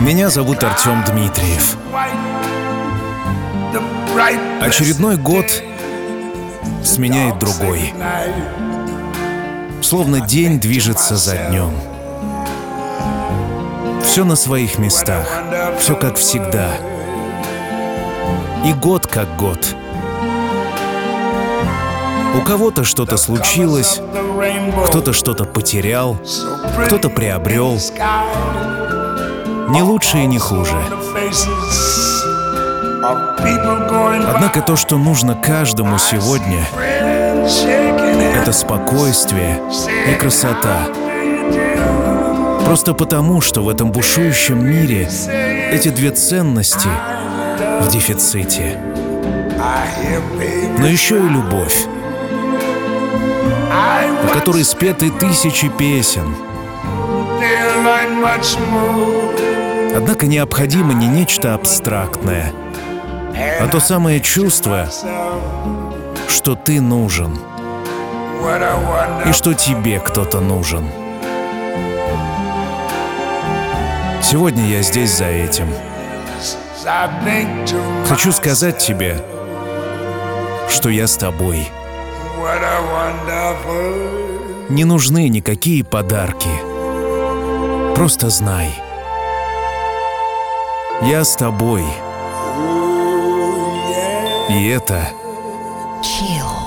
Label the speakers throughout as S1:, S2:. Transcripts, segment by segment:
S1: Меня зовут Артем Дмитриев. Очередной год сменяет другой. Словно день движется за днем. Все на своих местах. Все как всегда. И год как год. У кого-то что-то случилось, кто-то что-то потерял, кто-то приобрел. Не лучше и не хуже. Однако то, что нужно каждому сегодня, это спокойствие и красота. Просто потому, что в этом бушующем мире эти две ценности в дефиците. Но еще и любовь, о которой спеты тысячи песен. Однако необходимо не нечто абстрактное, а то самое чувство, что ты нужен и что тебе кто-то нужен. Сегодня я здесь за этим. Хочу сказать тебе, что я с тобой. Не нужны никакие подарки. Просто знай. Я с тобой. И это
S2: Чил.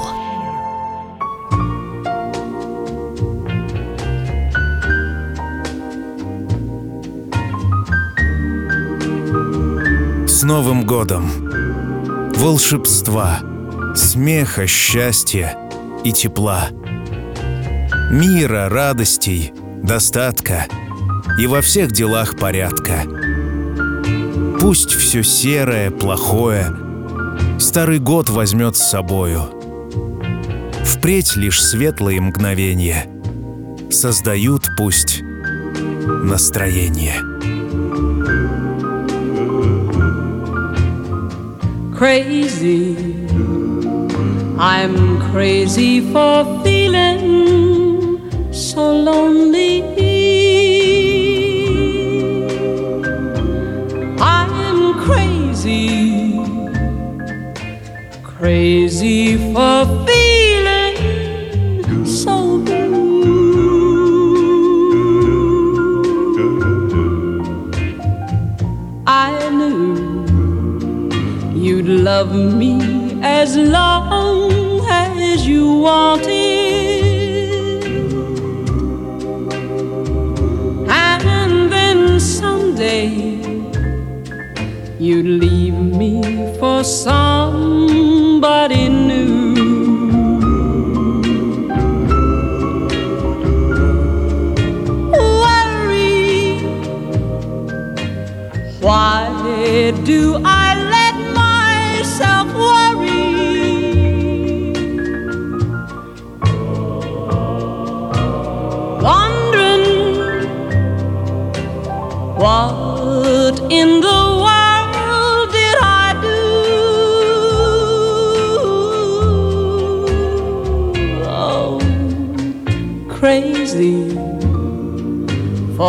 S1: с Новым годом. Волшебства, смеха, счастья и тепла. Мира, радостей, достатка и во всех делах порядка. Пусть все серое, плохое Старый год возьмет с собою. Впредь лишь светлые мгновения Создают пусть настроение.
S3: crazy. I'm crazy for feeling so lonely. Crazy, crazy for feeling so blue. I knew you'd love me as long as you wanted. For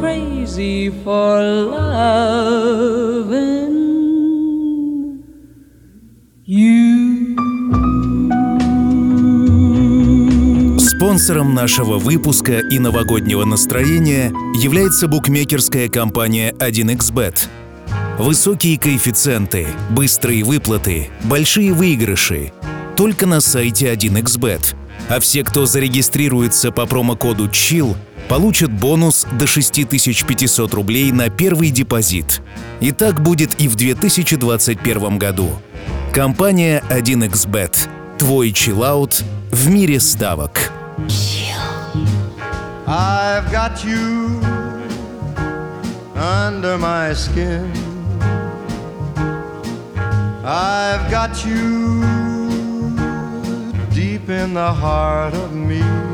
S3: crazy for loving you.
S1: Спонсором нашего выпуска и новогоднего настроения является букмекерская компания 1xBet. Высокие коэффициенты, быстрые выплаты, большие выигрыши. Только на сайте 1xBet. А все, кто зарегистрируется по промокоду CHILL, получат бонус до 6500 рублей на первый депозит. И так будет и в 2021 году. Компания 1xBet. Твой чиллаут в мире ставок.
S4: I've got you under my skin. I've got you deep in the heart of me.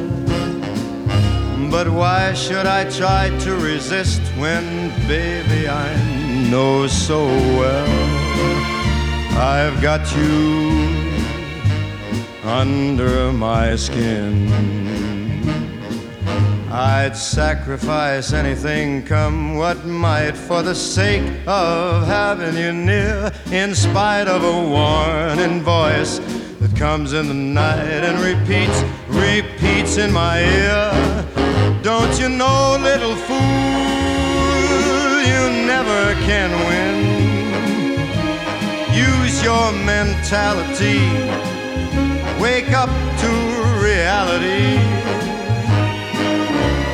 S4: But why should I try to resist when, baby, I know so well I've got you under my skin? I'd sacrifice anything, come what might, for the sake of having you near, in spite of a warning voice that comes in the night and repeats, repeats in my ear. Don't you know, little fool, you never can win. Use your mentality, wake up to reality.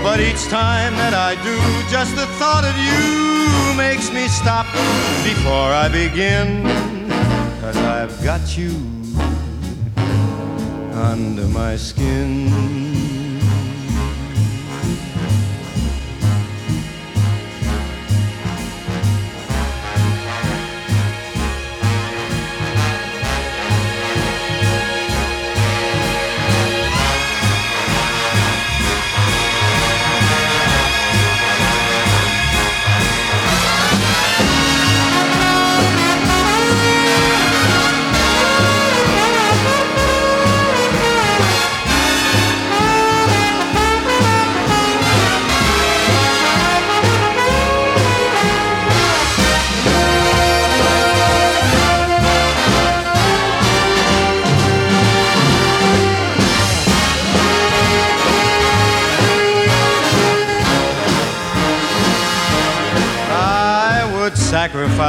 S4: But each time that I do, just the thought of you makes me stop before I begin. Cause I've got you under my skin.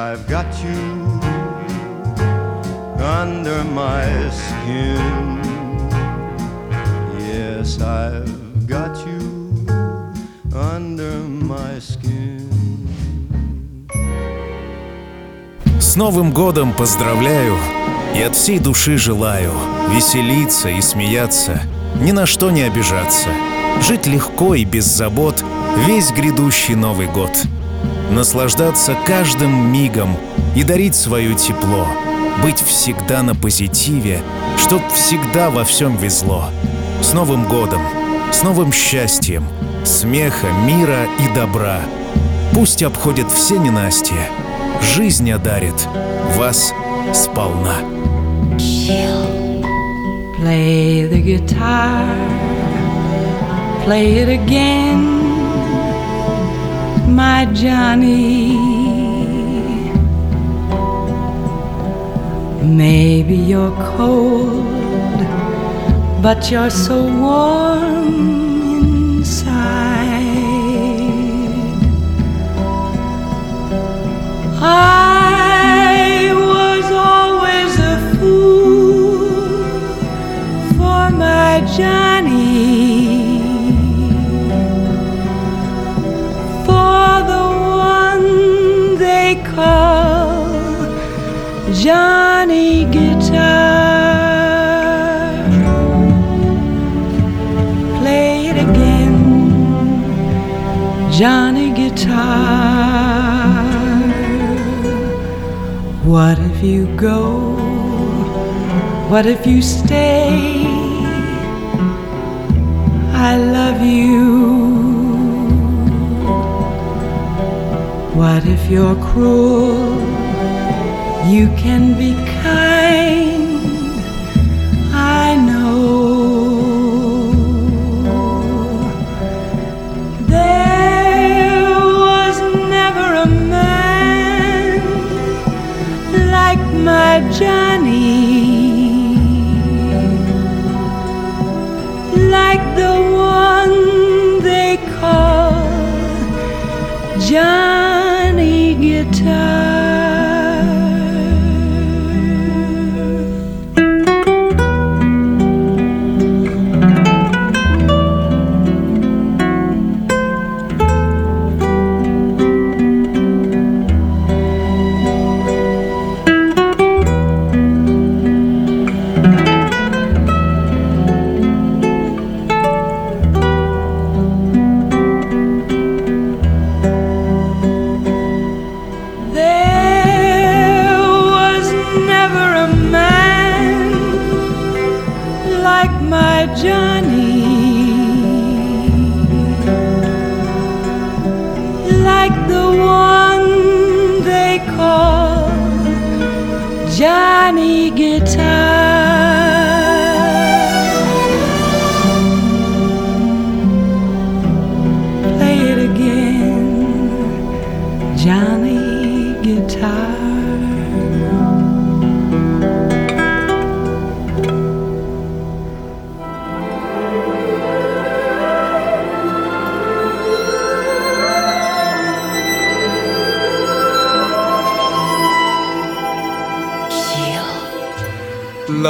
S4: I've got you under my skin. Yes, I've got you under my skin.
S1: С Новым годом поздравляю и от всей души желаю веселиться и смеяться, ни на что не обижаться, жить легко и без забот весь грядущий Новый год. Наслаждаться каждым мигом и дарить свое тепло, быть всегда на позитиве, чтоб всегда во всем везло. С Новым годом, с новым счастьем, смеха, мира и добра. Пусть обходят все ненастья, жизнь одарит вас сполна.
S3: Play the guitar, play it again, my Johnny. Maybe you're cold, but you're so warm inside. I was always a fool for my Johnny, Johnny Guitar. Play it again, Johnny Guitar. What if you go? What if you stay? I love you. What if you're cruel? You can be kind. I know. There was never a man like my Johnny,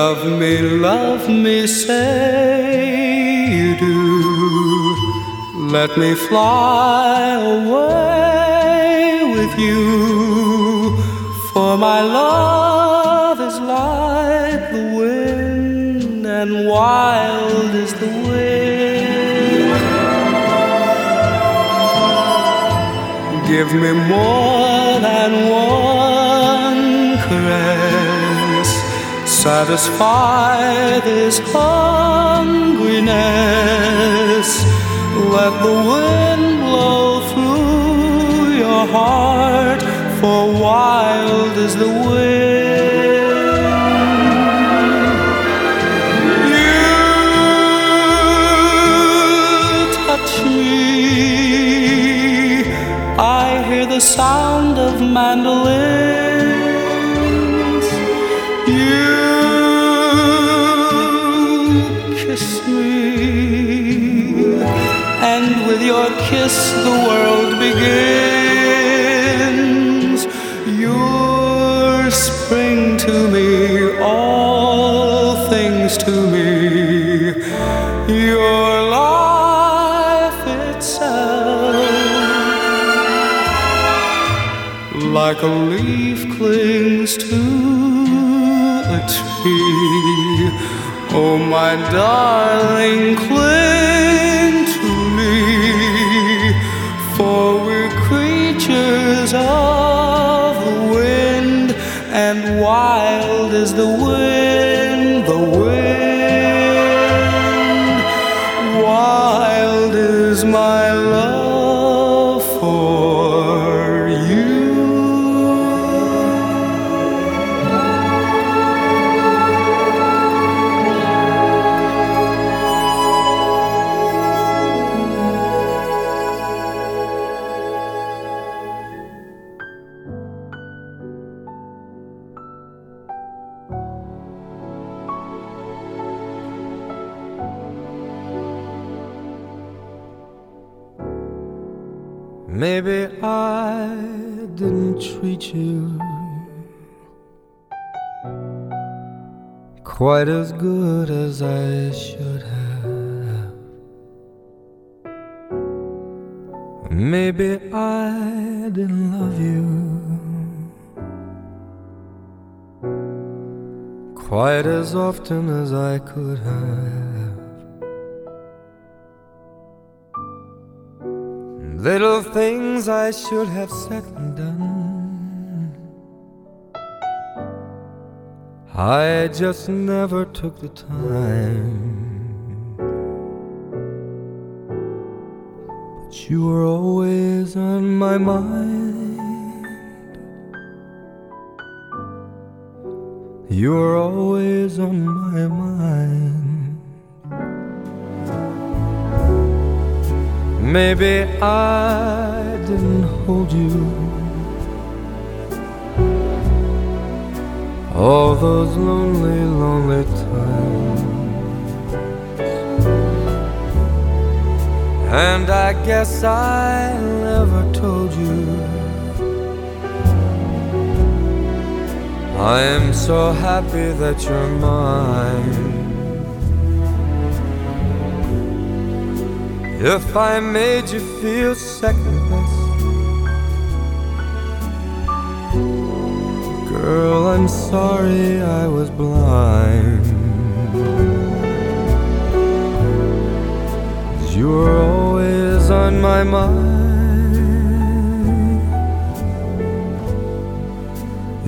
S5: Love me, love me, say you do. Let me fly away with you. For my love is like the wind, and wild is the wind. Give me more than one Satisfy this hungriness. Let the wind blow through your heart, for wild is the wind. You touch me. I hear the sound of mandolins. The world begins. You're spring to me, all things to me. Your life itself like a leaf clings to a tree. Oh, my darling, cling Wild is my as often as I could have. Little things I should have said and done. I just never took the time. But you were always on my mind. You were always on my mind. Maybe I didn't hold you all those lonely, lonely times. And I guess I never told you. I am so happy that you're mine. If I made you feel second best, girl, I'm sorry I was blind. You were always on my mind.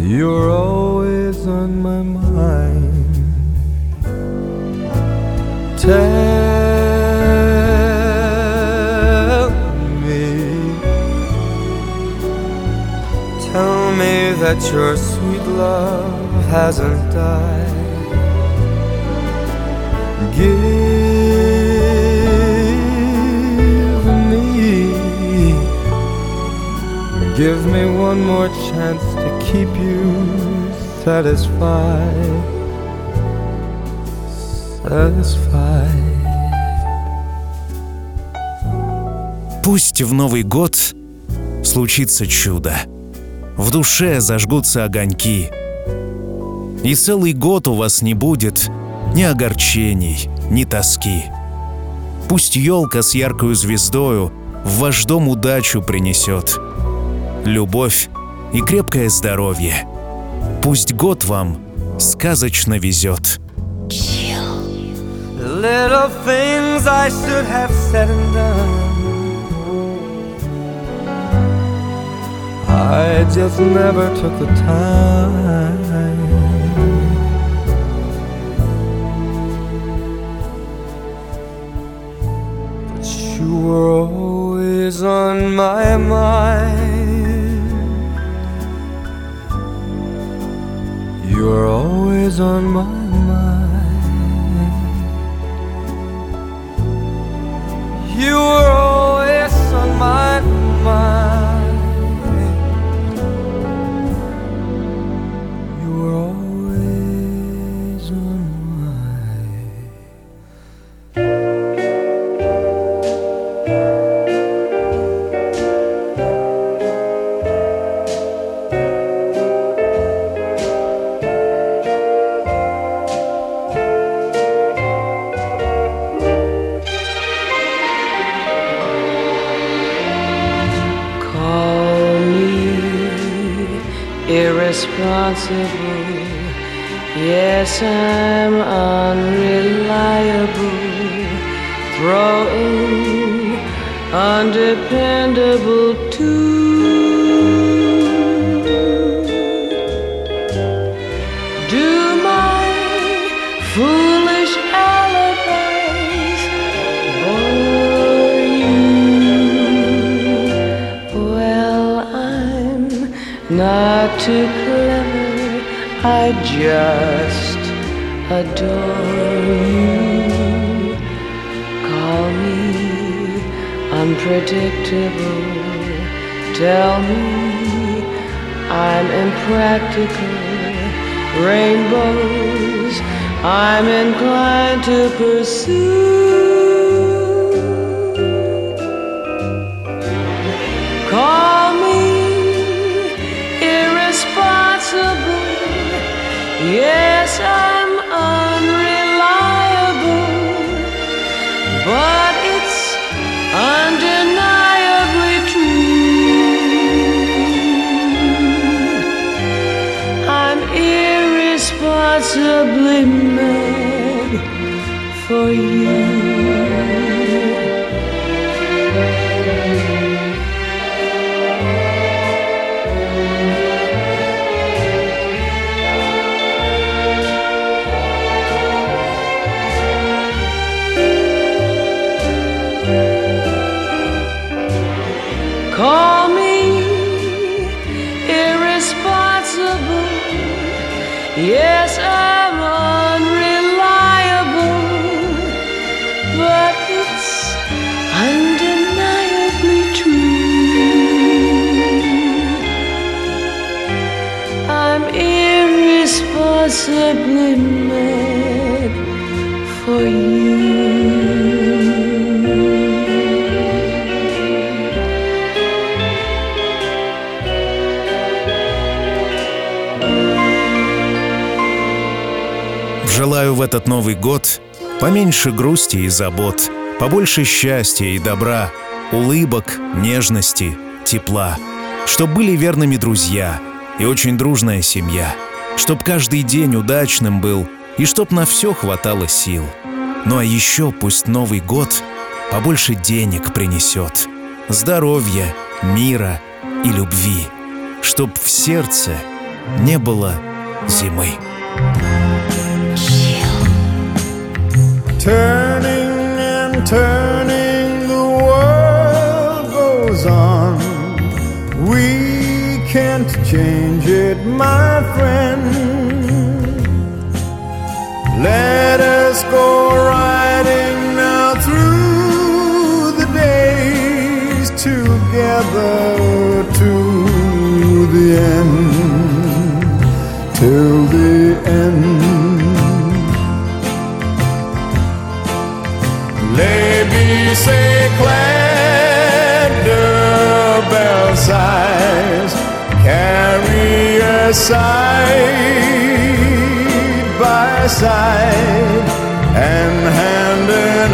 S5: You were always on my mind. Tell me, tell me that your sweet love hasn't died. Give me, give me one more chance to keep you satisfied, satisfied.
S1: Пусть в Новый год случится чудо. В душе зажгутся огоньки. И целый год у вас не будет ни огорчений, ни тоски. Пусть елка с яркою звездою в ваш дом удачу принесет. Любовь и крепкое здоровье. Пусть год вам сказочно везет.
S5: Little things I should have said and done. I just never took the time. But you were always on my mind. On my mind. You were always on my mind. responsible. Yes, I'm unreliable, throwing
S3: undependable too. Do my foolish alibis bore you? Well, I'm not too. I just adore you. Call me unpredictable, tell me I'm impractical. Rainbows I'm inclined to pursue. Call Yes, I'm unreliable, but it's undeniably true. I'm irresponsibly mad for you.
S1: Новый год поменьше грусти и забот, побольше счастья и добра, улыбок, нежности, тепла, чтоб были верными друзья и очень дружная семья, чтоб каждый день удачным был и чтоб на все хватало сил. Ну а еще пусть Новый год побольше денег принесет, здоровья, мира и любви, чтоб в сердце не было зимы.
S6: Turning and turning, the world goes on. We can't change it, my friend. Let us go riding now through the days together to the end, till the end. C'est clair de belle carry us side by side and hand in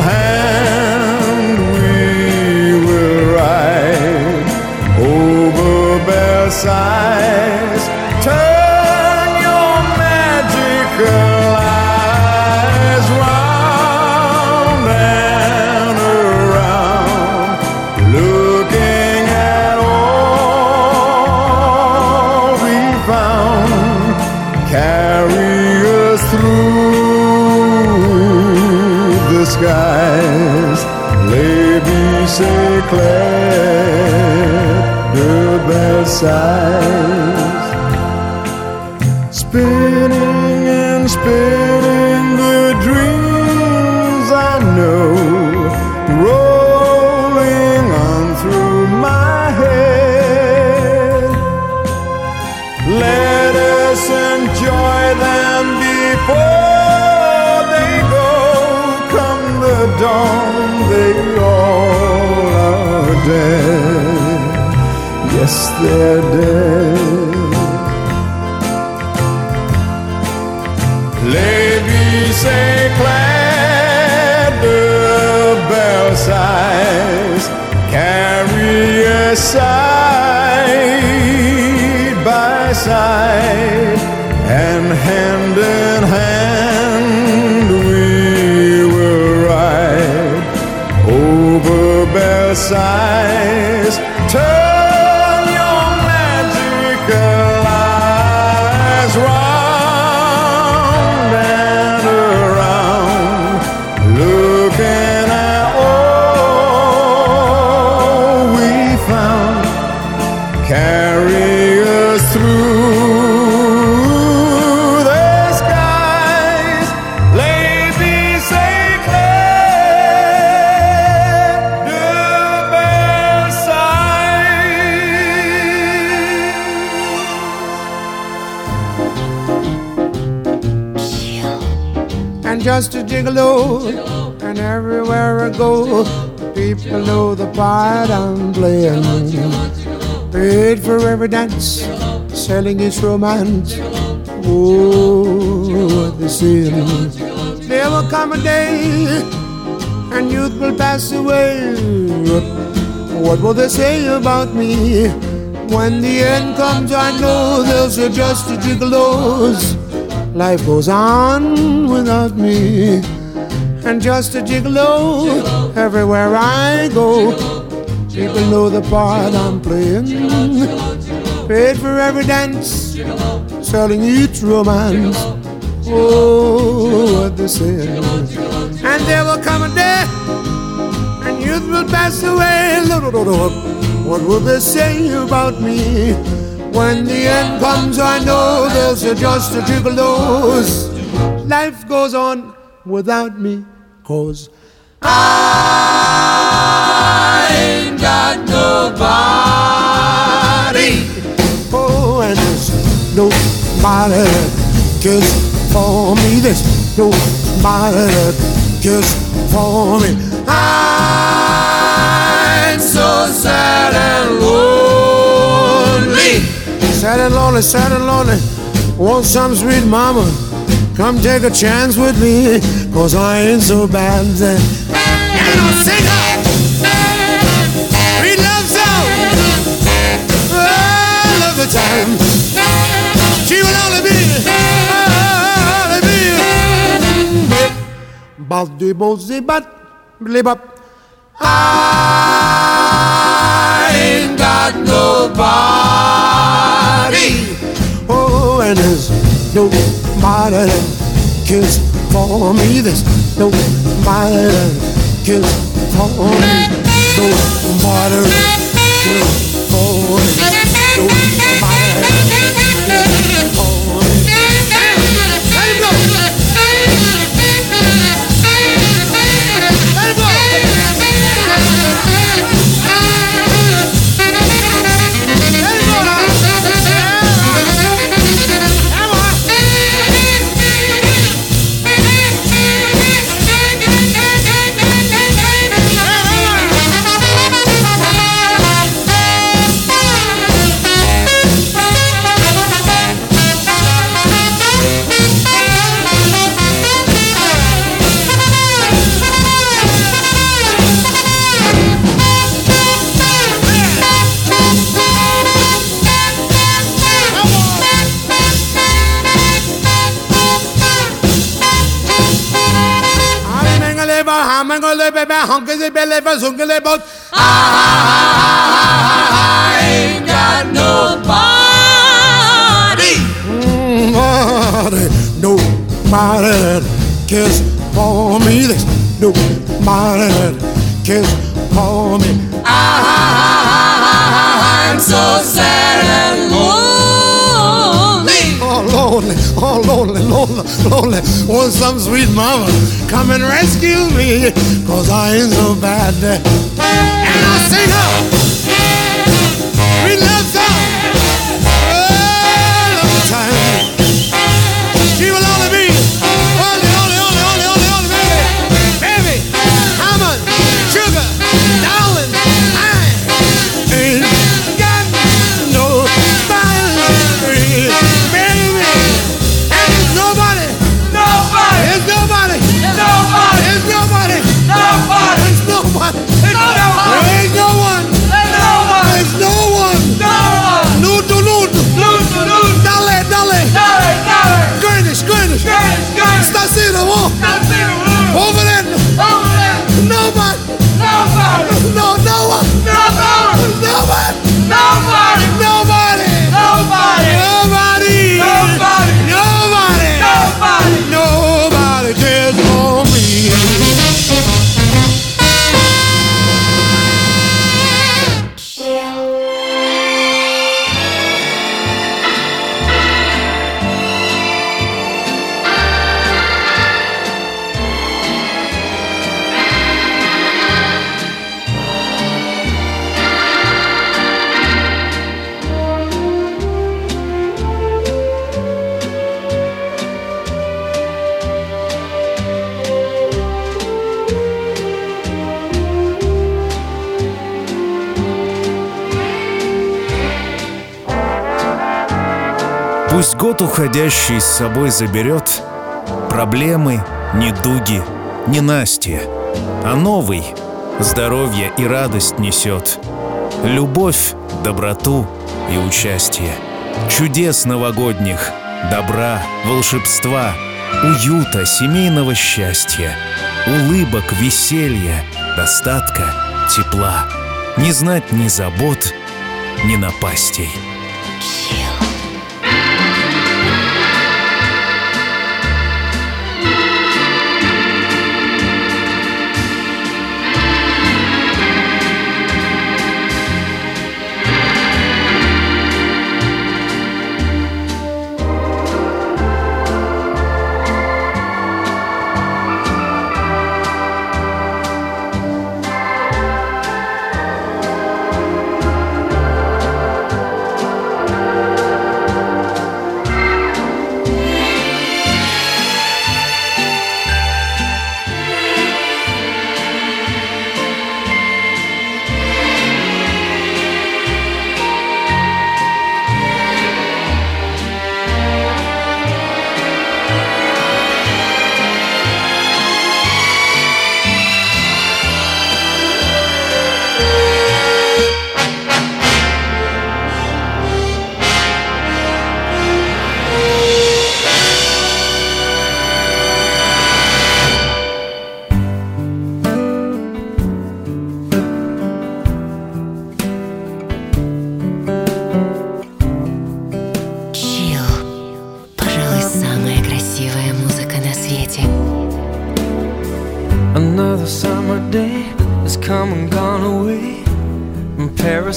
S6: Belsize spinning and spinning the dreams I know, rolling on through my head. Let us enjoy them before they go. Come the dawn, they all are dead. Yes, they're dead. Les c'est clair de Versailles carry us side by side and hand in hand we will ride over Belsize. And
S7: everywhere I go, people know the part I'm playing. Paid for every dance, selling its romance. Oh, the say. There will come a day, and youth will pass away. What will they say about me? When the end comes, I know they'll just a gigolos. Life goes on without me. And just a gigolo everywhere I go. People know the part I'm playing. Paid for every dance, selling each romance. Oh, what they say. And there will come a day, and youth will pass away. What will they say about me? When the end comes, I know there's just a gigolos. Life goes on without me, cause I ain't got nobody. Oh, and there's nobody cares for me. There's nobody cares for me. I'm so sad and lonely. Sad and lonely, sad and lonely. Want some sweet mama? Come take a chance with me, cause I ain't so bad. And I'll sing her sweet love song all of the time. She will only be, only be. But the bozy but, live up. I ain't got nobody. Oh, and there's nobody modern kiss for me. There's no modern kiss for me. No modern kiss for me. No modern kiss. I. I ain't got nobody. Nobody, nobody kiss for me. There's nobody kiss for me. I'm so sad. Lonely. Want some sweet mama come and rescue me, cause I ain't so bad. And I'll sing her
S1: Пусть год уходящий с собой заберет Проблемы, недуги, ненастья, А новый здоровье и радость несет. Любовь, доброту и участие. Чудес новогодних, добра, волшебства Уюта, семейного счастья Улыбок, веселья, достатка, тепла. Не знать ни забот, ни напастей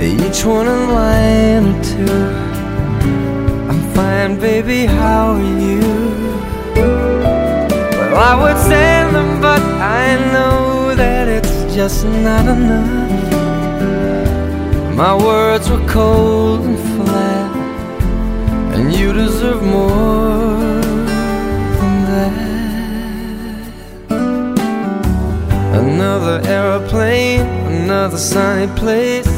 S5: Each one a line or two. I'm fine, baby. How are you? Well, I would send them, but I know that it's just not enough. My words were cold and flat, and you deserve more than that. Another aeroplane, another sunny place.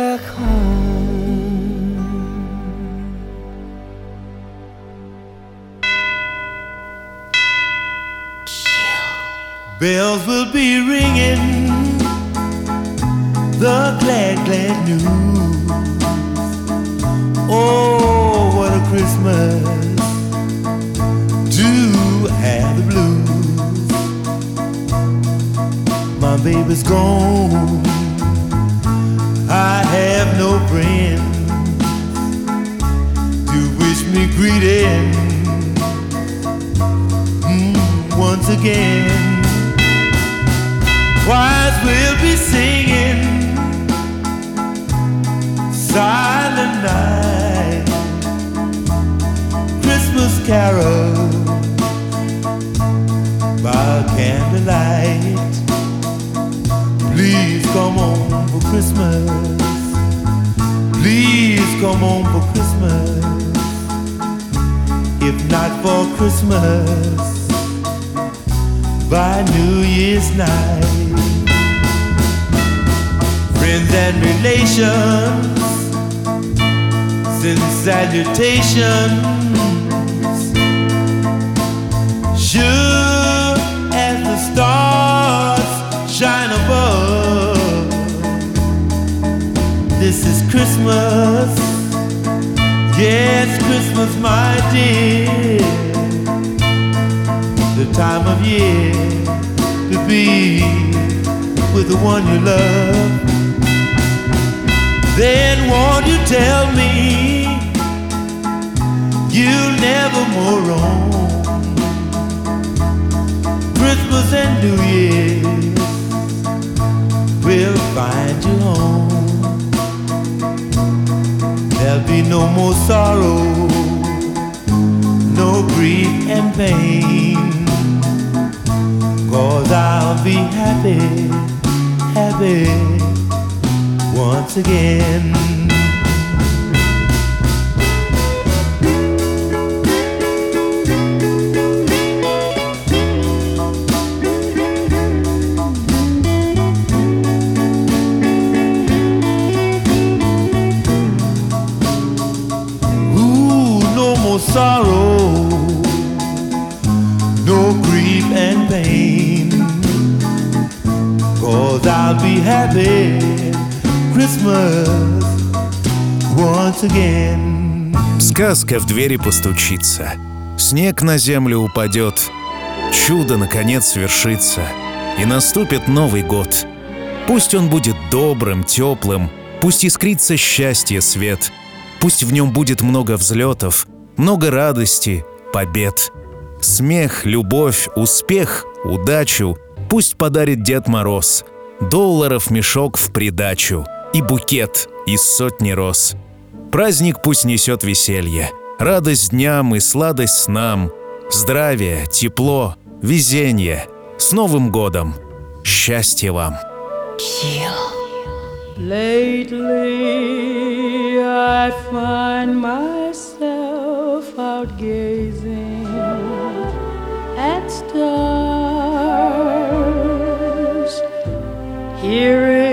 S8: Bells will be ringing the glad, glad news. Oh, what a Christmas to have the blues. My baby's gone. I have no friends to wish me greeting mm, once again. Choirs will be singing. Silent Night. Christmas carol. By candlelight. Please come on for Christmas. Please come on for Christmas. If not for Christmas by New Year's night. Friends and relations send salutations. Sure as the stars shine above. This is Christmas. Yes, Christmas, my dear the time of year to be with the one you love. Then won't you tell me you'll never more roam? Christmas and New Year will find you home. There'll be no more sorrow, no grief and pain. Cause I'll be happy, happy once again.
S1: Сказка в двери постучится. Снег на землю упадет. Чудо, наконец, свершится. И наступит Новый год. Пусть он будет добрым, теплым. Пусть искрится счастье свет. Пусть в нем будет много взлетов, много радости, побед. Смех, любовь, успех, удачу Пусть подарит Дед Мороз Долларов мешок в придачу И букет из сотни роз Праздник пусть несет веселье Радость дням и сладость снам Здравие, тепло, везение С Новым годом! Счастья вам!
S9: Lately, I find myself out gazing at stars, hearing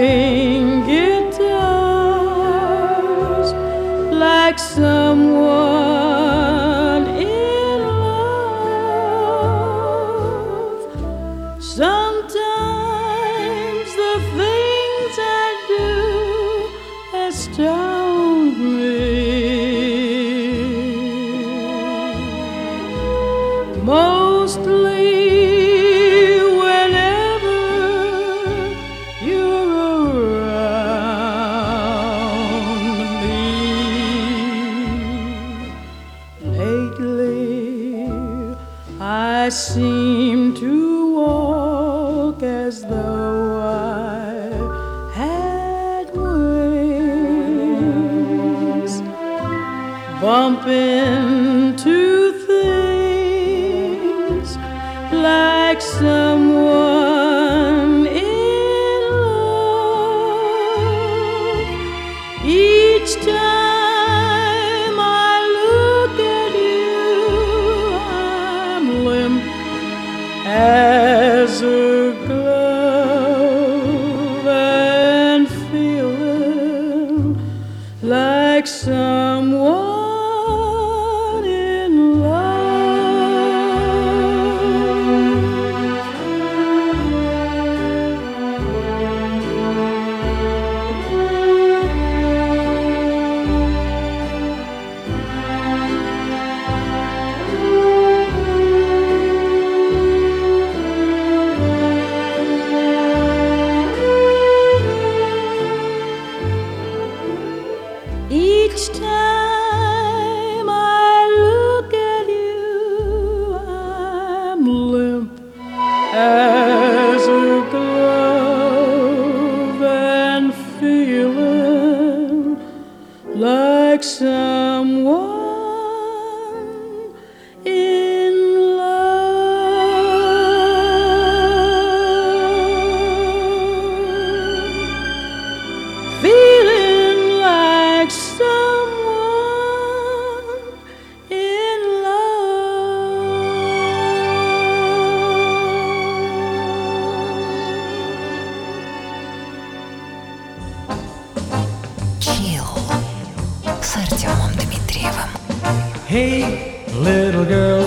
S10: Hey, little girl,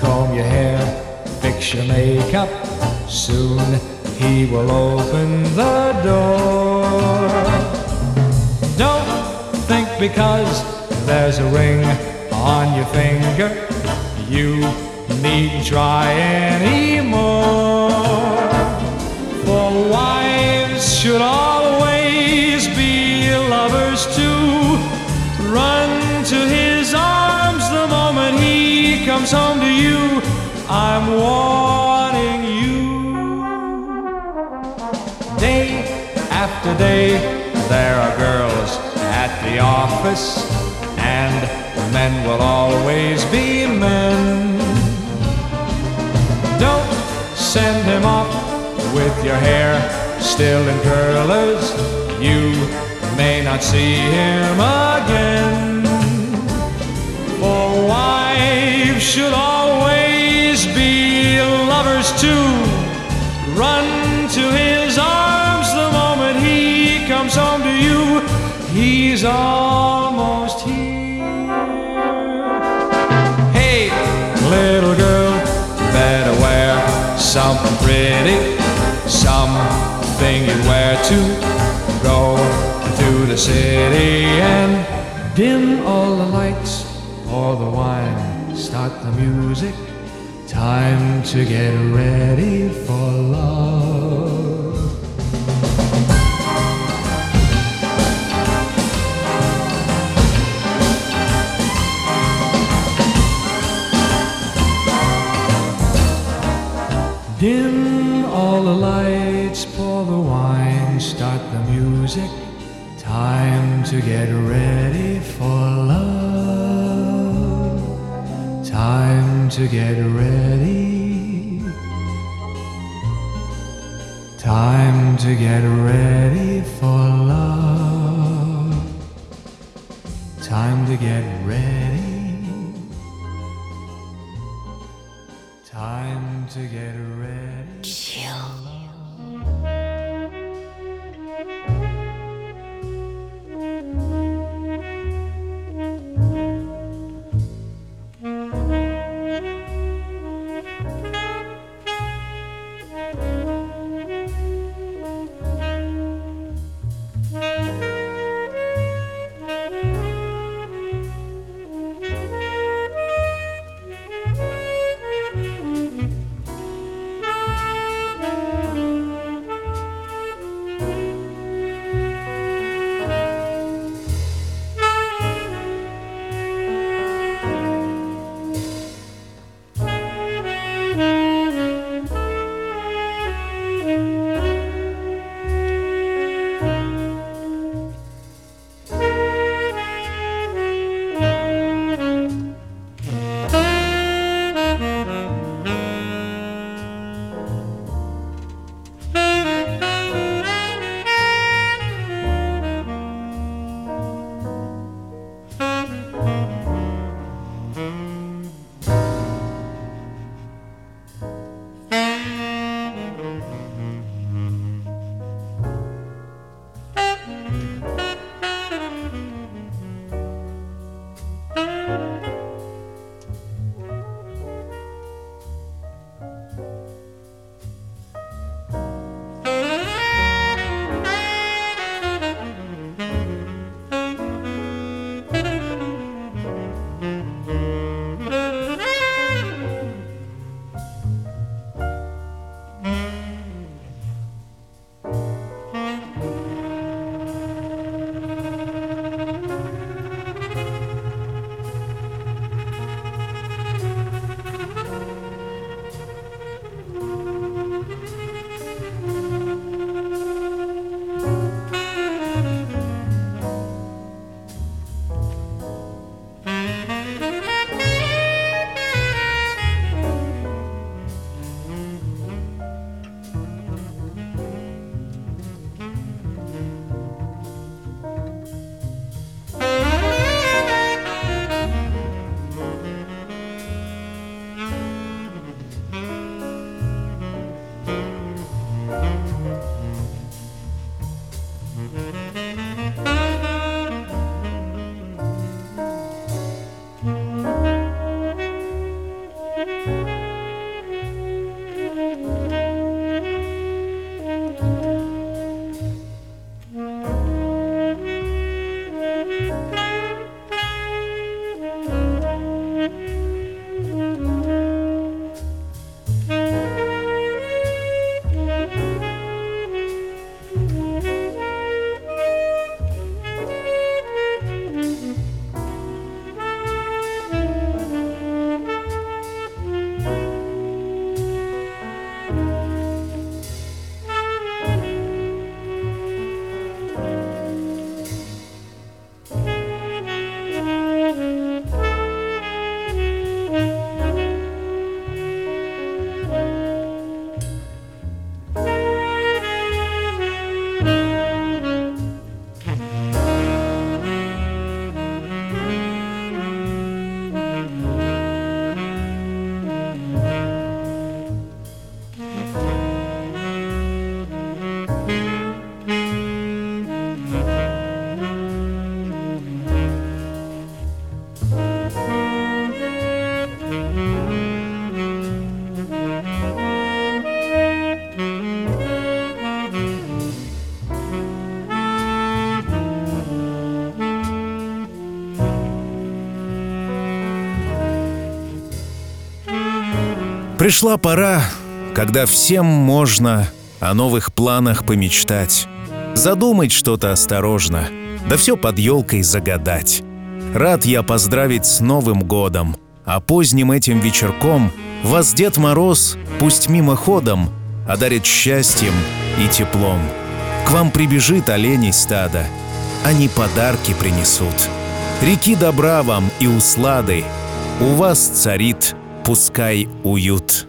S10: comb your hair, fix your makeup. Soon he will open the door. Don't think because there's a ring on your finger, you needn't try anymore. After day, there are girls at the office, and men will always be men. Don't send him off with your hair still in curlers. You may not see him again. For wives should always be lovers too. Run He's almost here. Hey, little girl, better wear something pretty, something you wear to go to the city and dim all the lights, pour the wine, start the music. Time to get ready for love. Dim all the lights, pour the wine, start the music. Time to get ready for love. Time to get ready. Time to get ready for
S1: Пришла пора, когда всем можно о новых планах помечтать, задумать что-то осторожно, да все под елкой загадать. Рад я поздравить с Новым годом, а поздним этим вечерком вас Дед Мороз, пусть мимоходом, одарит счастьем и теплом. К вам прибежит оленей стадо, они подарки принесут. Реки добра вам и услады, у вас царит, пускай уют.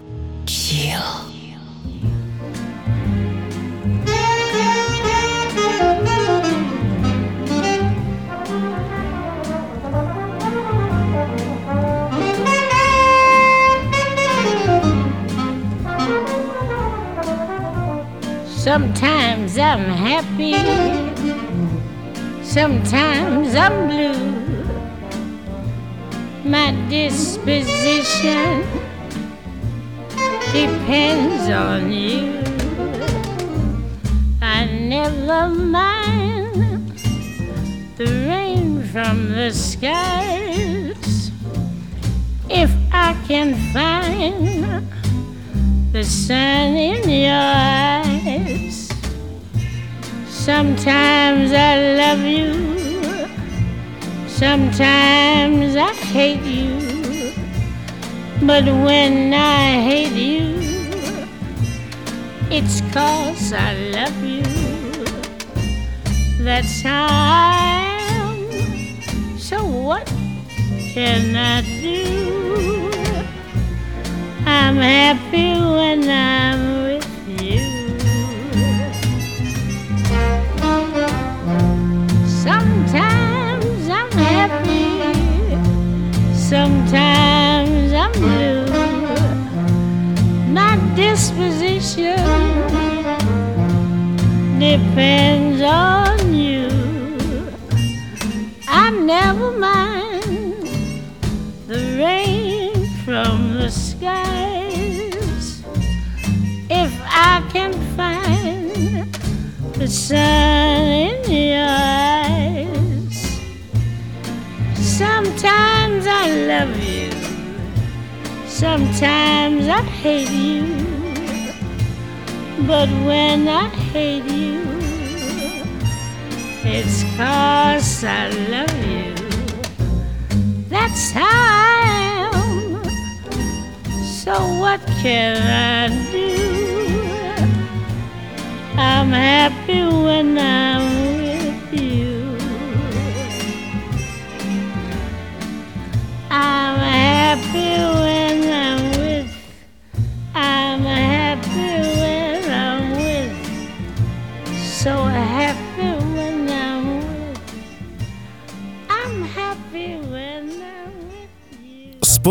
S11: Sometimes I'm happy, sometimes I'm blue. My disposition depends on you. I never mind the rain from the skies if I can find the sun in your eyes. Sometimes I love you, sometimes I hate you. But when I hate you, it's cause I love you. That's how I am. So what can I do? I'm happy when I'm sometimes I'm blue. My disposition depends on you. I never mind the rain from the skies if I can find the sun in your eyes. Sometimes I love you, sometimes I hate you. But when I hate you, it's cause I love you. That's how I am. So what can I do? I'm happy when I'm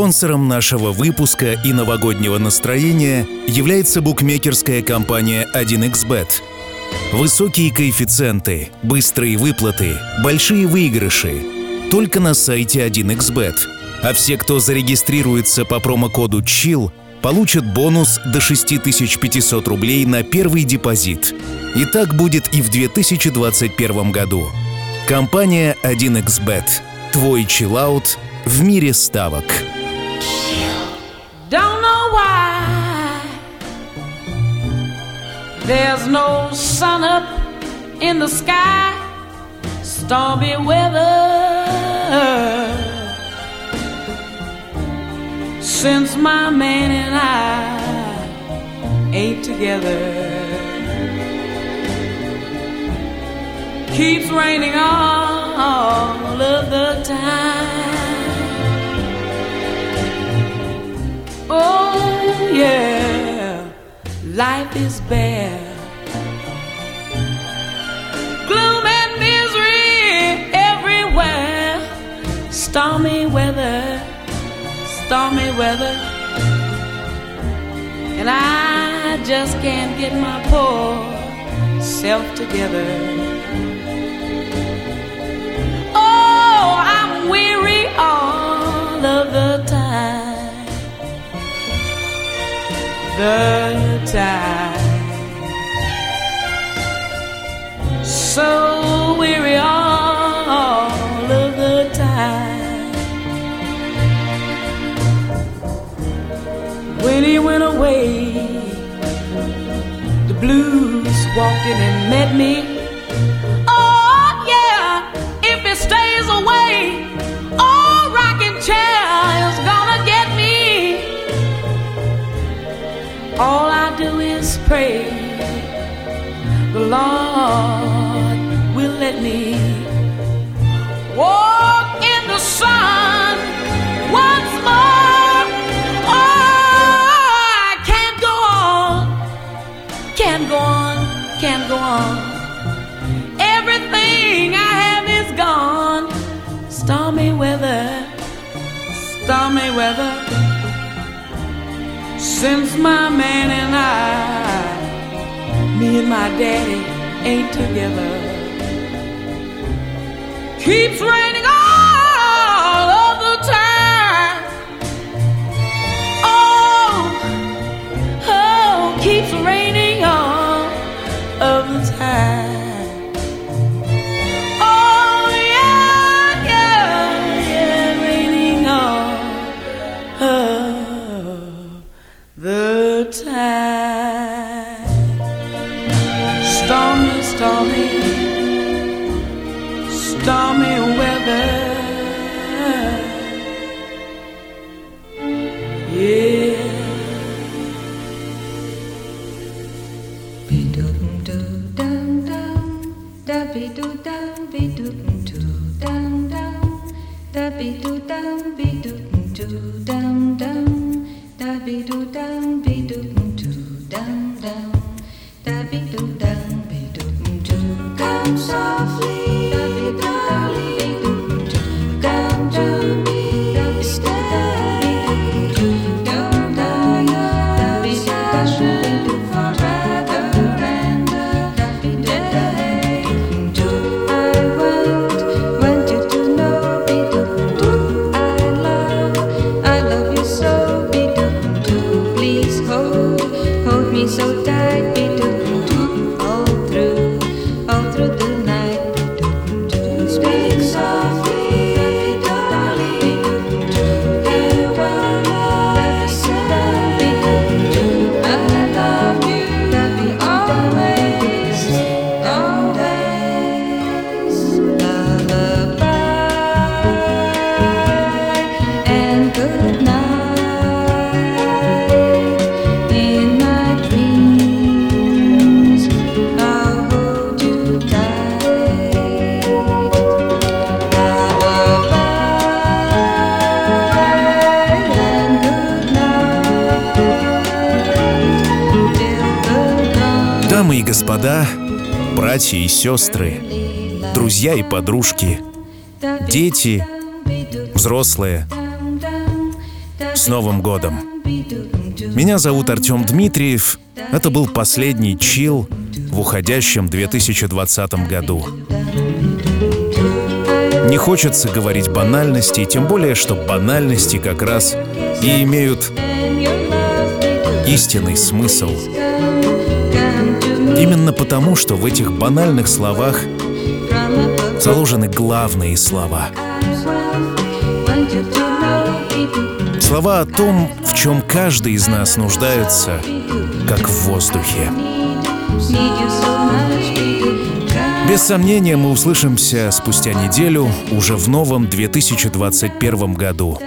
S1: Спонсором нашего выпуска и новогоднего настроения является букмекерская компания 1xBet. Высокие коэффициенты, быстрые выплаты, большие выигрыши. Только на сайте 1xBet. А все, кто зарегистрируется по промокоду CHILL, получат бонус до 6500 рублей на первый депозит. И так будет и в 2021 году. Компания 1xBet. Твой чиллаут в мире ставок.
S3: Don't know why there's no sun up in the sky, stormy weather. Since my man and I ain't together, keeps raining all of the time. Oh, yeah, life is bare. Gloom and misery everywhere. Stormy weather, stormy weather. And I just can't get my poor self together. Oh, I'm weary all of the time the tide. So weary all of the time. When he went away, the blues walked in and met me Lord will let me walk in the sun once more. Oh, I can't go on, can't go on, can't go on. Everything I have is gone. Stormy weather, stormy weather. Since my man and I, me and my daddy ain't together. Keeps raining
S12: Come
S1: господа, братья и сестры, друзья и подружки, дети, взрослые, с Новым годом! Меня зовут Артем Дмитриев. Это был последний чил в уходящем 2020 году. Не хочется говорить банальности, тем более, что банальности как раз и имеют истинный смысл. Именно потому, что в этих банальных словах заложены главные слова. Слова о том, в чем каждый из нас нуждается, как в воздухе. Без сомнения, мы услышимся спустя неделю, уже в новом 2021 году.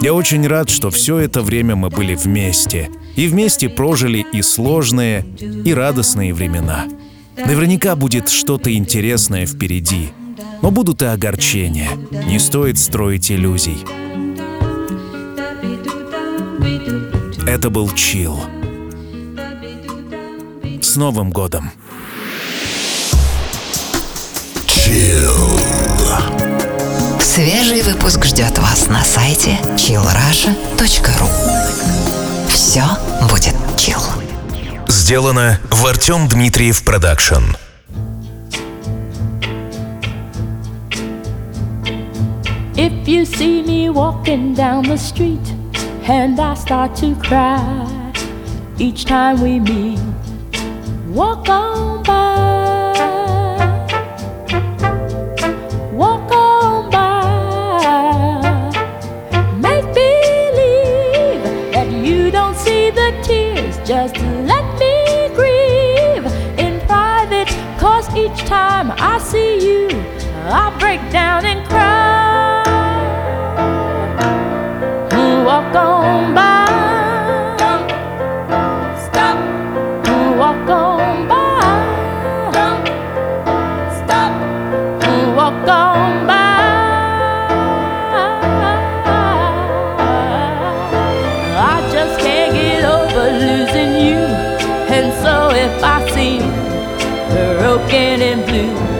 S1: Я очень рад, что все это время мы были вместе. И вместе прожили и сложные, и радостные времена. Наверняка будет что-то интересное впереди. Но будут и огорчения. Не стоит строить иллюзий. Это был Чил. С Новым годом!
S2: Свежий выпуск ждет вас на сайте chillrasha.ru Все будет чил.
S1: Сделано в Артем Дмитриев Продакшн.
S11: If you see me walking down the street and I start to cry each time we meet, walk on by. Just let me grieve in private, cause
S3: each time I see you, I break down and cry. Walk on by. Broken and blue,